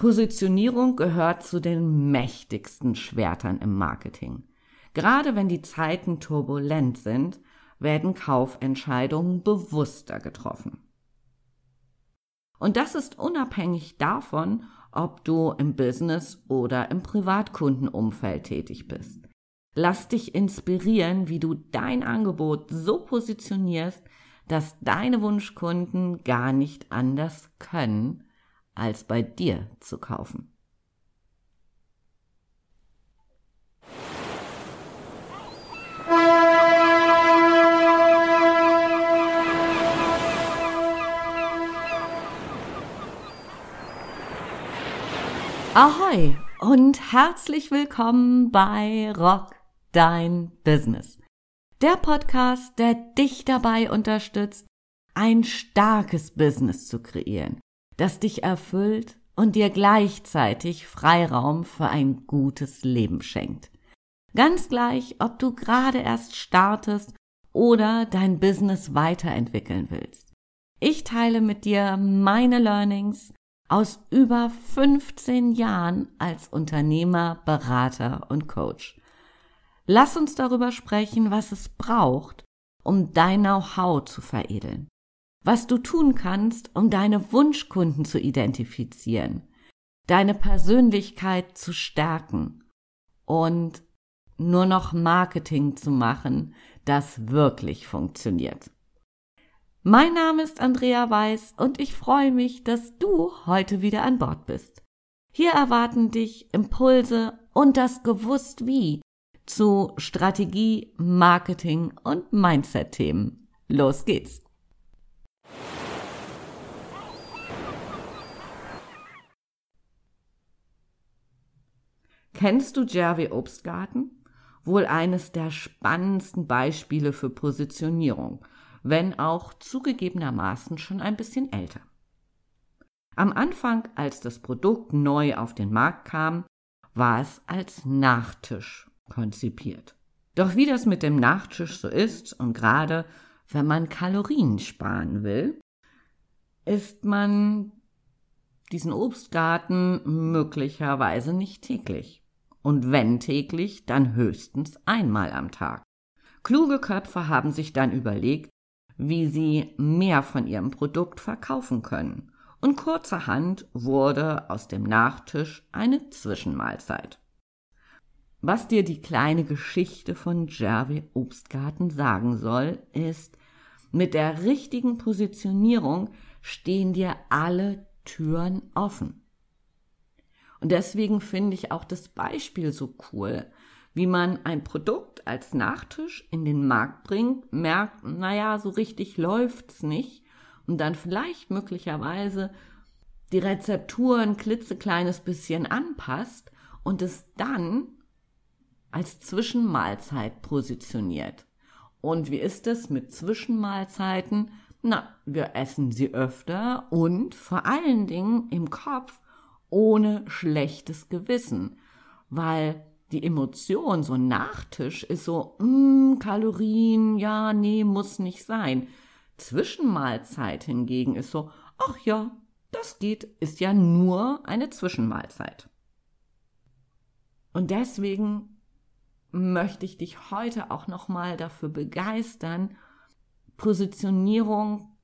Positionierung gehört zu den mächtigsten Schwertern im Marketing. Gerade wenn die Zeiten turbulent sind, werden Kaufentscheidungen bewusster getroffen. Und das ist unabhängig davon, ob du im Business oder im Privatkundenumfeld tätig bist. Lass dich inspirieren, wie du dein Angebot so positionierst, dass deine Wunschkunden gar nicht anders können, als bei dir zu kaufen. Ahoi und herzlich willkommen bei Rock Dein Business. Der Podcast, der dich dabei unterstützt, ein starkes Business zu kreieren, das dich erfüllt und dir gleichzeitig Freiraum für ein gutes Leben schenkt. Ganz gleich, ob du gerade erst startest oder dein Business weiterentwickeln willst. Ich teile mit dir meine Learnings aus über 15 Jahren als Unternehmer, Berater und Coach. Lass uns darüber sprechen, was es braucht, um dein Know-how zu veredeln was du tun kannst, um deine Wunschkunden zu identifizieren, deine Persönlichkeit zu stärken und nur noch Marketing zu machen, das wirklich funktioniert. Mein Name ist Andrea Weiß und ich freue mich, dass du heute wieder an Bord bist. Hier erwarten dich Impulse und das Gewusst wie zu Strategie, Marketing und Mindset-Themen. Los geht's! Kennst du Jerry Obstgarten? Wohl eines der spannendsten Beispiele für Positionierung, wenn auch zugegebenermaßen schon ein bisschen älter. Am Anfang, als das Produkt neu auf den Markt kam, war es als Nachtisch konzipiert. Doch wie das mit dem Nachtisch so ist und gerade wenn man Kalorien sparen will, isst man diesen Obstgarten möglicherweise nicht täglich und wenn täglich, dann höchstens einmal am Tag. Kluge Köpfe haben sich dann überlegt, wie sie mehr von ihrem Produkt verkaufen können, und kurzerhand wurde aus dem Nachtisch eine Zwischenmahlzeit. Was dir die kleine Geschichte von Jerry Obstgarten sagen soll, ist, mit der richtigen Positionierung stehen dir alle Türen offen. Und deswegen finde ich auch das Beispiel so cool, wie man ein Produkt als Nachtisch in den Markt bringt, merkt, naja, so richtig läuft's nicht und dann vielleicht möglicherweise die Rezeptur ein klitzekleines bisschen anpasst und es dann als Zwischenmahlzeit positioniert. Und wie ist es mit Zwischenmahlzeiten? Na, wir essen sie öfter und vor allen Dingen im Kopf ohne schlechtes Gewissen, weil die Emotion, so ein Nachtisch, ist so, mm, Kalorien, ja, nee, muss nicht sein. Zwischenmahlzeit hingegen ist so, ach ja, das geht, ist ja nur eine Zwischenmahlzeit. Und deswegen möchte ich dich heute auch nochmal dafür begeistern, Positionierung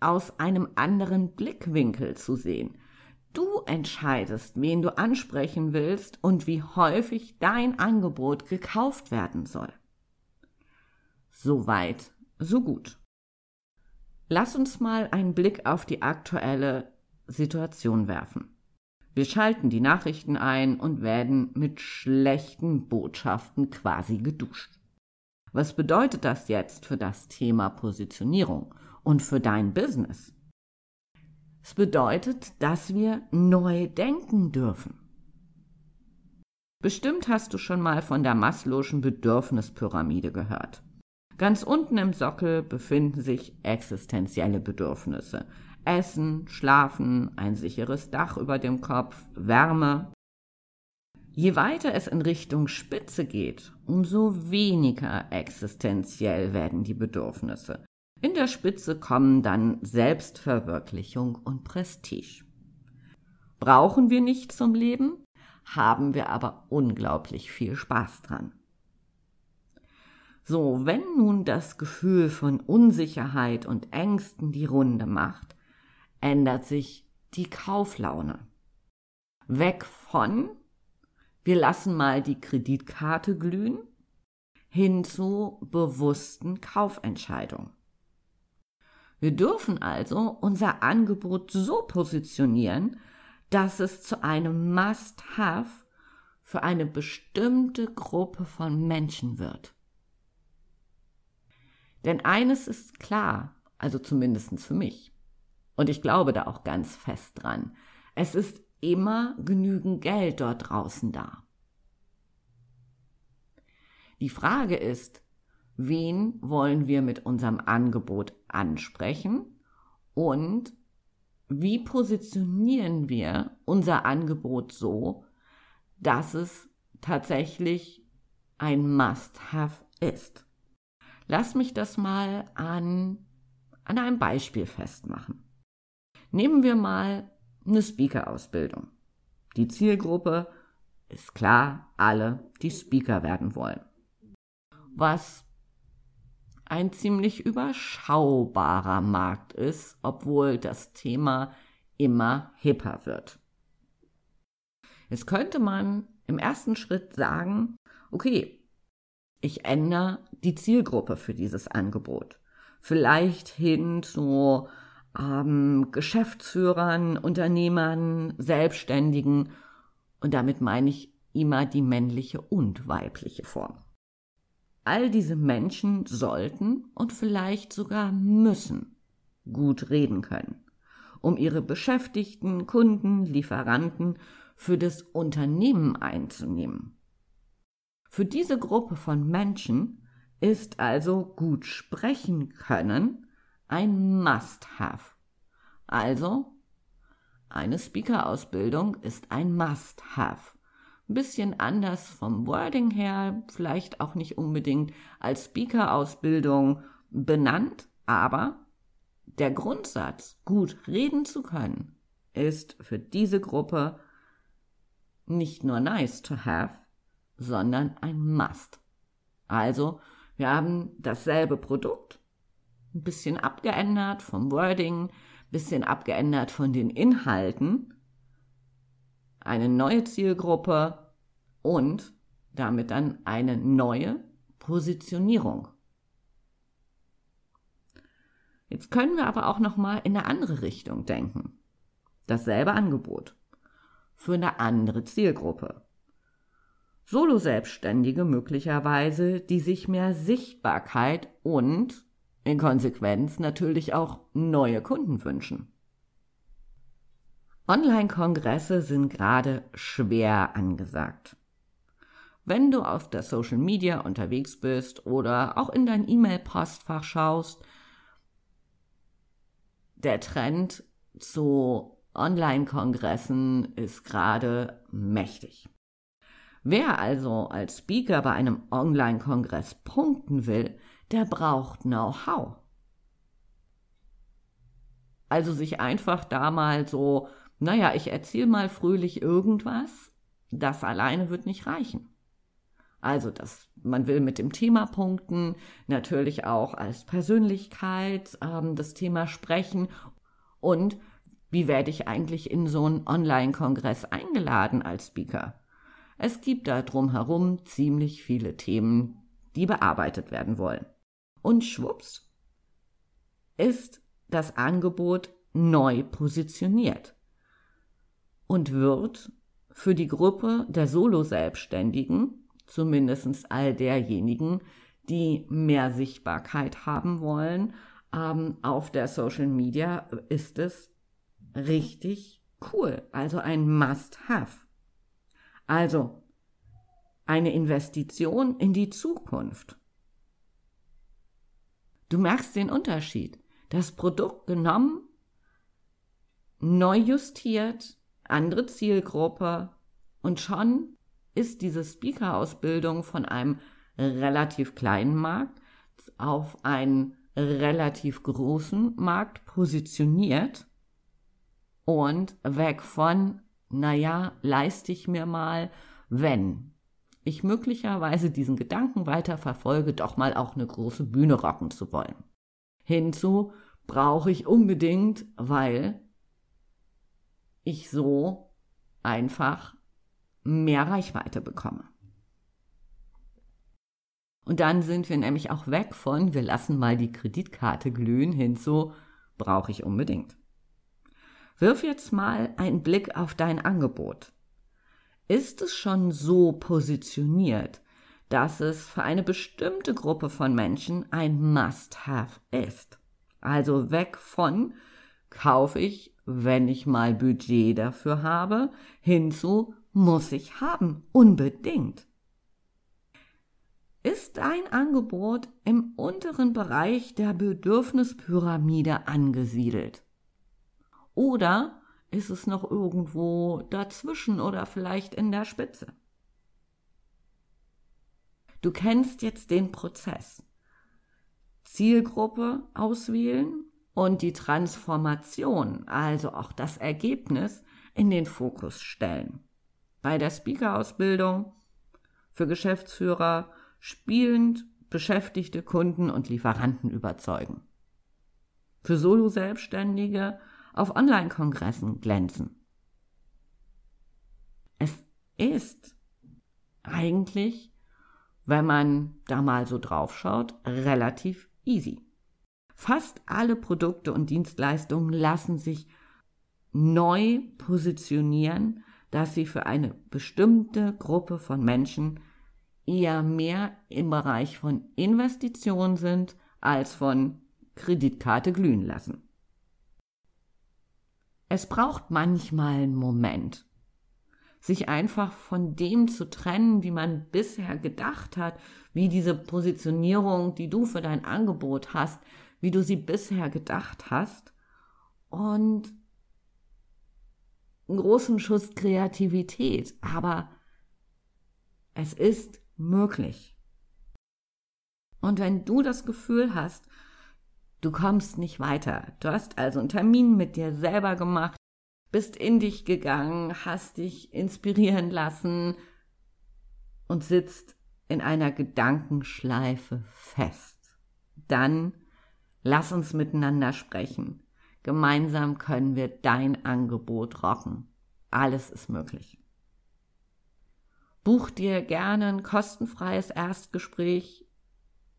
aus einem anderen Blickwinkel zu sehen. Du entscheidest, wen du ansprechen willst und wie häufig dein Angebot gekauft werden soll. Soweit, so gut. Lass uns mal einen Blick auf die aktuelle Situation werfen. Wir schalten die Nachrichten ein und werden mit schlechten Botschaften quasi geduscht. Was bedeutet das jetzt für das Thema Positionierung und für dein Business? Es bedeutet, dass wir neu denken dürfen. Bestimmt hast du schon mal von der Maslow'schen Bedürfnispyramide gehört. Ganz unten im Sockel befinden sich existenzielle Bedürfnisse. Essen, Schlafen, ein sicheres Dach über dem Kopf, Wärme. Je weiter es in Richtung Spitze geht, umso weniger existenziell werden die Bedürfnisse. In der Spitze kommen dann Selbstverwirklichung und Prestige. brauchen wir nicht zum Leben, haben wir aber unglaublich viel Spaß dran. So, wenn nun das Gefühl von Unsicherheit und Ängsten die Runde macht, ändert sich die Kauflaune. Weg von, wir lassen mal die Kreditkarte glühen, hin zu bewussten Kaufentscheidungen. Wir dürfen also unser Angebot so positionieren, dass es zu einem Must-Have für eine bestimmte Gruppe von Menschen wird. Denn eines ist klar, also zumindest für mich, und ich glaube da auch ganz fest dran, es ist immer genügend Geld dort draußen da. Die Frage ist, wen wollen wir mit unserem Angebot ansprechen und wie positionieren wir unser Angebot so, dass es tatsächlich ein Must-Have ist. Lass mich das mal an, an einem Beispiel festmachen. Nehmen wir mal eine Speaker-Ausbildung. Die Zielgruppe ist klar alle, die Speaker werden wollen. Was ein ziemlich überschaubarer Markt ist, obwohl das Thema immer hipper wird. Jetzt könnte man im ersten Schritt sagen, okay, ich ändere die Zielgruppe für dieses Angebot. Vielleicht hin zu ähm, Geschäftsführern, Unternehmern, Selbstständigen und damit meine ich immer die männliche und weibliche Form. All diese Menschen sollten und vielleicht sogar müssen gut reden können, um ihre Beschäftigten, Kunden, Lieferanten für das Unternehmen einzunehmen. Für diese Gruppe von Menschen ist also gut sprechen können ein Must-Have. Also, eine Speaker-Ausbildung ist ein Must-Have ein bisschen anders vom Wording her, vielleicht auch nicht unbedingt als Speaker-Ausbildung benannt, aber der Grundsatz, gut reden zu können, ist für diese Gruppe nicht nur nice to have, sondern ein Must. Also, wir haben dasselbe Produkt, ein bisschen abgeändert vom Wording, ein bisschen abgeändert von den Inhalten, eine neue Zielgruppe und damit dann eine neue Positionierung. Jetzt können wir aber auch noch mal in eine andere Richtung denken. Dasselbe Angebot für eine andere Zielgruppe. Solo-Selbstständige möglicherweise, die sich mehr Sichtbarkeit und in Konsequenz natürlich auch neue Kunden wünschen. Online-Kongresse sind gerade schwer angesagt. Wenn du auf der Social Media unterwegs bist oder auch in dein E-Mail-Postfach schaust, der Trend zu Online-Kongressen ist gerade mächtig. Wer also als Speaker bei einem Online-Kongress punkten will, der braucht Know-how. Also sich einfach da mal so naja, ich erzähle mal fröhlich irgendwas, das alleine wird nicht reichen. Also, dass man will mit dem Thema punkten, natürlich auch als Persönlichkeit ähm, das Thema sprechen und wie werde ich eigentlich in so einen Online-Kongress eingeladen als Speaker? Es gibt da drumherum ziemlich viele Themen, die bearbeitet werden wollen. Und schwupps ist das Angebot neu positioniert und wird für die Gruppe der Solo-Selbstständigen, zumindest all derjenigen, die mehr Sichtbarkeit haben wollen, ähm, auf der Social Media ist es richtig cool. Also ein Must-Have. Also eine Investition in die Zukunft. Du merkst den Unterschied. Das Produkt genommen, neu justiert, andere Zielgruppe und schon ist diese Speaker-Ausbildung von einem relativ kleinen Markt auf einen relativ großen Markt positioniert und weg von naja, leiste ich mir mal, wenn ich möglicherweise diesen Gedanken weiter verfolge, doch mal auch eine große Bühne rocken zu wollen. Hinzu brauche ich unbedingt, weil ich so einfach mehr Reichweite bekomme. Und dann sind wir nämlich auch weg von, wir lassen mal die Kreditkarte glühen, hinzu, brauche ich unbedingt. Wirf jetzt mal einen Blick auf dein Angebot. Ist es schon so positioniert, dass es für eine bestimmte Gruppe von Menschen ein Must-Have ist? Also weg von kaufe ich, wenn ich mal Budget dafür habe, hinzu muss ich haben, unbedingt. Ist dein Angebot im unteren Bereich der Bedürfnispyramide angesiedelt? Oder ist es noch irgendwo dazwischen oder vielleicht in der Spitze? Du kennst jetzt den Prozess. Zielgruppe auswählen und die Transformation, also auch das Ergebnis, in den Fokus stellen. Bei der Speaker-Ausbildung für Geschäftsführer spielend beschäftigte Kunden und Lieferanten überzeugen. Für Solo-Selbstständige auf Online-Kongressen glänzen. Es ist eigentlich, wenn man da mal so draufschaut, relativ easy. Fast alle Produkte und Dienstleistungen lassen sich neu positionieren, dass sie für eine bestimmte Gruppe von Menschen eher mehr im Bereich von Investitionen sind als von Kreditkarte glühen lassen. Es braucht manchmal einen Moment, sich einfach von dem zu trennen, wie man bisher gedacht hat, wie diese Positionierung, die du für dein Angebot hast, wie du sie bisher gedacht hast und einen großen Schuss Kreativität, aber es ist möglich. Und wenn du das Gefühl hast, Du kommst nicht weiter. Du hast also einen Termin mit dir selber gemacht, bist in dich gegangen, hast dich inspirieren lassen und sitzt in einer Gedankenschleife fest. Dann lass uns miteinander sprechen. Gemeinsam können wir dein Angebot rocken. Alles ist möglich. Buch dir gerne ein kostenfreies Erstgespräch,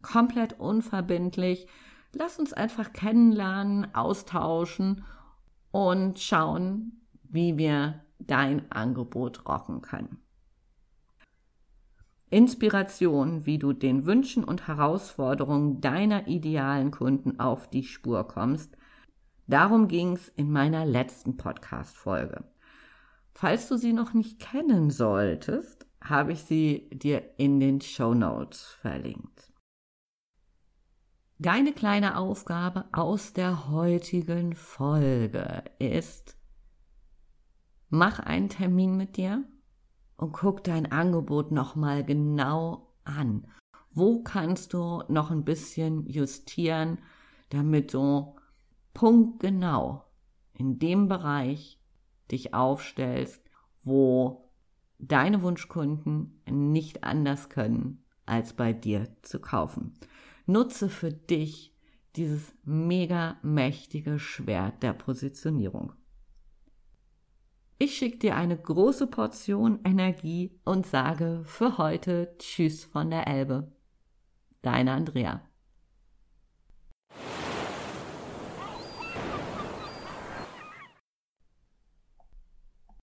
komplett unverbindlich Lass uns einfach kennenlernen, austauschen und schauen, wie wir dein Angebot rocken können. Inspiration, wie du den Wünschen und Herausforderungen deiner idealen Kunden auf die Spur kommst. Darum ging es in meiner letzten Podcast-Folge. Falls du sie noch nicht kennen solltest, habe ich sie dir in den Show Notes verlinkt. Deine kleine Aufgabe aus der heutigen Folge ist, mach einen Termin mit dir und guck dein Angebot nochmal genau an. Wo kannst du noch ein bisschen justieren, damit du punktgenau in dem Bereich dich aufstellst, wo deine Wunschkunden nicht anders können, als bei dir zu kaufen. Nutze für dich dieses mega mächtige Schwert der Positionierung. Ich schicke dir eine große Portion Energie und sage für heute Tschüss von der Elbe. Deine Andrea.